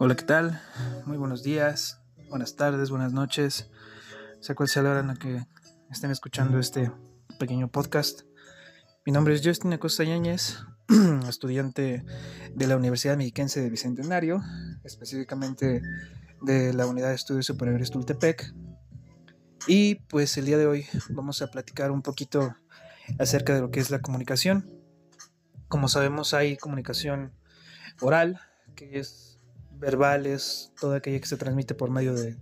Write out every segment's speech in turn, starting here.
Hola, ¿qué tal? Muy buenos días, buenas tardes, buenas noches. Sea cual sea la hora en la que estén escuchando este pequeño podcast. Mi nombre es Justin Acosta Yáñez, estudiante de la Universidad Mexiquense de Bicentenario, específicamente de la Unidad de Estudios Superiores Tultepec. Y pues el día de hoy vamos a platicar un poquito acerca de lo que es la comunicación. Como sabemos hay comunicación oral, que es verbales, toda aquella que se transmite por medio de,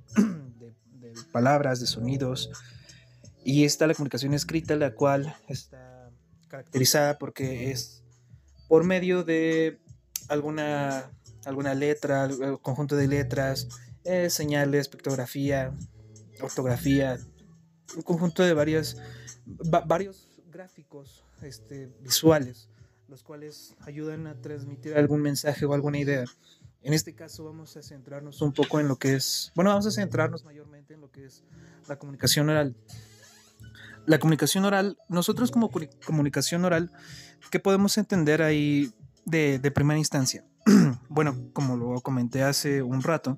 palabras, de sonidos. Y está la comunicación escrita, la cual está caracterizada porque es por medio de alguna, alguna letra, conjunto de letras, eh, señales, pictografía, ortografía, un conjunto de varias, varios gráficos este, visuales, los cuales ayudan a transmitir algún mensaje o alguna idea. En este caso vamos a centrarnos un poco en lo que es, bueno, vamos a centrarnos mayormente en lo que es la comunicación oral. La comunicación oral, nosotros como comunicación oral, ¿qué podemos entender ahí de, de primera instancia? bueno, como lo comenté hace un rato,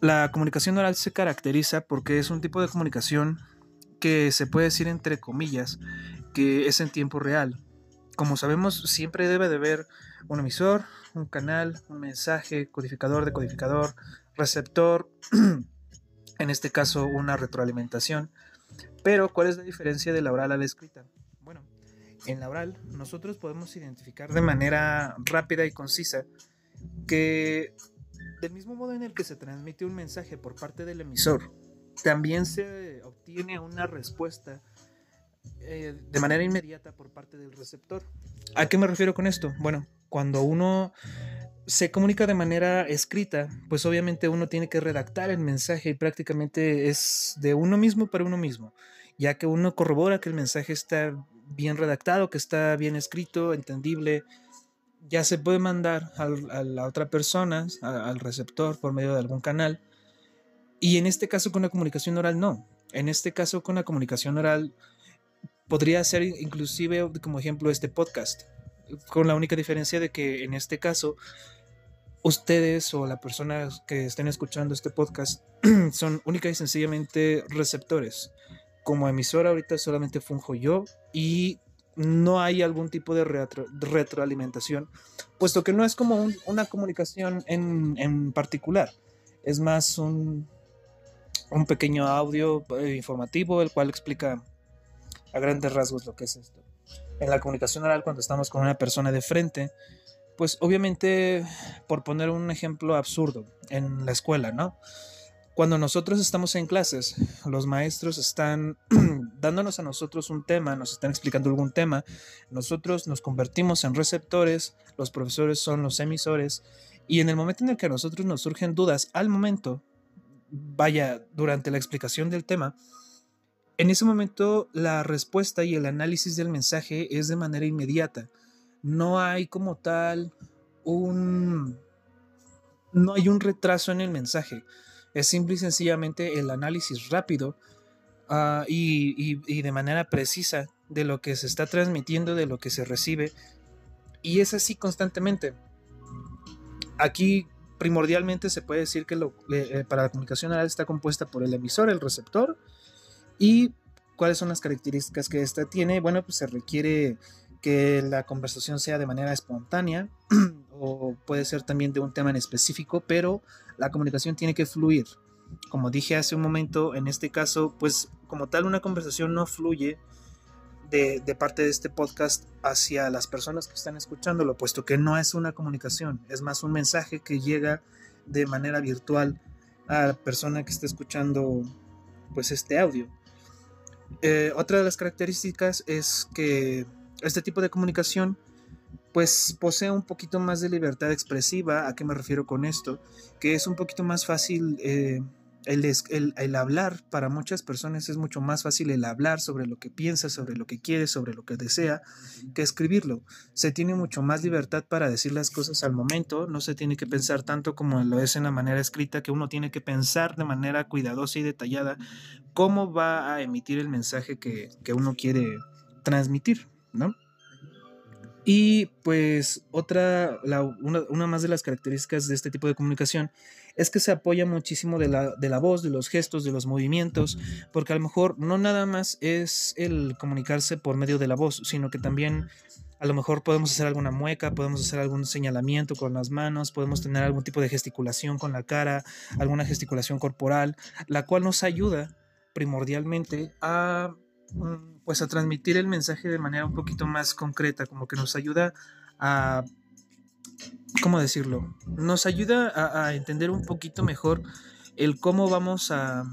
la comunicación oral se caracteriza porque es un tipo de comunicación que se puede decir entre comillas que es en tiempo real. Como sabemos, siempre debe de haber un emisor, un canal, un mensaje, codificador, decodificador, receptor, en este caso una retroalimentación. Pero, ¿cuál es la diferencia de la oral a la escrita? Bueno, en la oral nosotros podemos identificar de manera rápida y concisa que del mismo modo en el que se transmite un mensaje por parte del emisor, también se obtiene una respuesta eh, de manera inmediata por parte del receptor. ¿A qué me refiero con esto? Bueno, cuando uno se comunica de manera escrita, pues obviamente uno tiene que redactar el mensaje y prácticamente es de uno mismo para uno mismo, ya que uno corrobora que el mensaje está bien redactado, que está bien escrito, entendible, ya se puede mandar a la otra persona, al receptor, por medio de algún canal. Y en este caso con la comunicación oral no. En este caso con la comunicación oral podría ser inclusive como ejemplo este podcast, con la única diferencia de que en este caso ustedes o la persona que estén escuchando este podcast son única y sencillamente receptores. Como emisora ahorita solamente funjo yo y no hay algún tipo de retroalimentación, puesto que no es como una comunicación en, particular, es más un, un pequeño audio eh, informativo, el cual explica a grandes rasgos lo que es esto. En la comunicación oral, cuando estamos con una persona de frente, pues obviamente, por poner un ejemplo absurdo, en la escuela, ¿no? Cuando nosotros estamos en clases, los maestros están dándonos a nosotros un tema, nos están explicando algún tema, nosotros nos convertimos en receptores, los profesores son los emisores, y en el momento en el que a nosotros nos surgen dudas, al momento, vaya, durante la explicación del tema, en ese momento la respuesta y el análisis del mensaje es de manera inmediata. No hay como tal un... No hay un retraso en el mensaje es simple y sencillamente el análisis rápido ah, y, de manera precisa de lo que se está transmitiendo, de lo que se recibe. Y es así constantemente. Aquí primordialmente se puede decir que lo, eh, para la comunicación oral está compuesta por el emisor, el receptor y cuáles son las características que ésta tiene. Bueno, pues se requiere que la conversación sea de manera espontánea o puede ser también de un tema en específico, pero la comunicación tiene que fluir. Como dije hace un momento, en este caso, pues como tal una conversación no fluye de, parte de este podcast hacia las personas que están escuchándolo, puesto que no es una comunicación, es más un mensaje que llega de manera virtual a la persona que está escuchando pues este audio. Eh, otra de las características es que este tipo de comunicación pues posee un poquito más de libertad expresiva. ¿A qué me refiero con esto? Que es un poquito más fácil eh, el, hablar. Para muchas personas es mucho más fácil el hablar sobre lo que piensa, sobre lo que quiere, sobre lo que desea, que escribirlo. Se tiene mucho más libertad para decir las cosas al momento. No se tiene que pensar tanto como lo es en la manera escrita, que uno tiene que pensar de manera cuidadosa y detallada cómo va a emitir el mensaje que, que uno quiere transmitir, ¿no? Y pues otra, una, más de las características de este tipo de comunicación es que se apoya muchísimo de la, de la voz, de los gestos, de los movimientos, porque a lo mejor no nada más es el comunicarse por medio de la voz, sino que también a lo mejor podemos hacer alguna mueca, podemos hacer algún señalamiento con las manos, podemos tener algún tipo de gesticulación con la cara, alguna gesticulación corporal, la cual nos ayuda primordialmente a pues a transmitir el mensaje de manera un poquito más concreta, como que nos ayuda a ¿cómo decirlo? Nos ayuda a, a entender un poquito mejor el cómo vamos a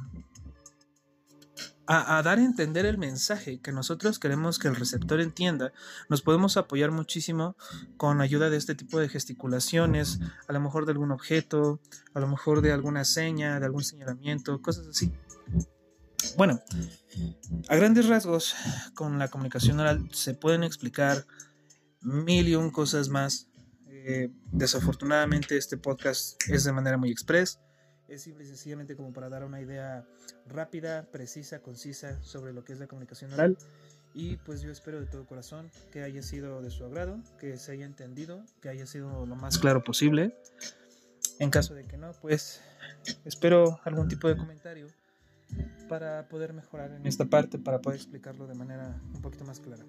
a, dar a entender el mensaje que nosotros queremos que el receptor entienda, nos podemos apoyar muchísimo con ayuda de este tipo de gesticulaciones, a lo mejor de algún objeto, a lo mejor de alguna seña, de algún señalamiento, cosas así. Bueno, a grandes rasgos, con la comunicación oral se pueden explicar mil y un cosas más. Eh, desafortunadamente este podcast es de manera muy express es simple y sencillamente como para dar una idea rápida, precisa, concisa sobre lo que es la comunicación oral. Y pues yo espero de todo corazón que haya sido de su agrado, que se haya entendido, que haya sido lo más claro posible. En caso de que no, pues espero algún tipo de comentario para poder mejorar en esta parte, para poder explicarlo de manera un poquito más clara.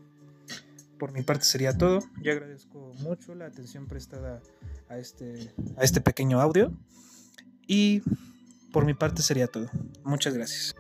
Por mi parte sería todo. Yo agradezco mucho la atención prestada a este, a este pequeño audio. Y por mi parte sería todo. Muchas gracias.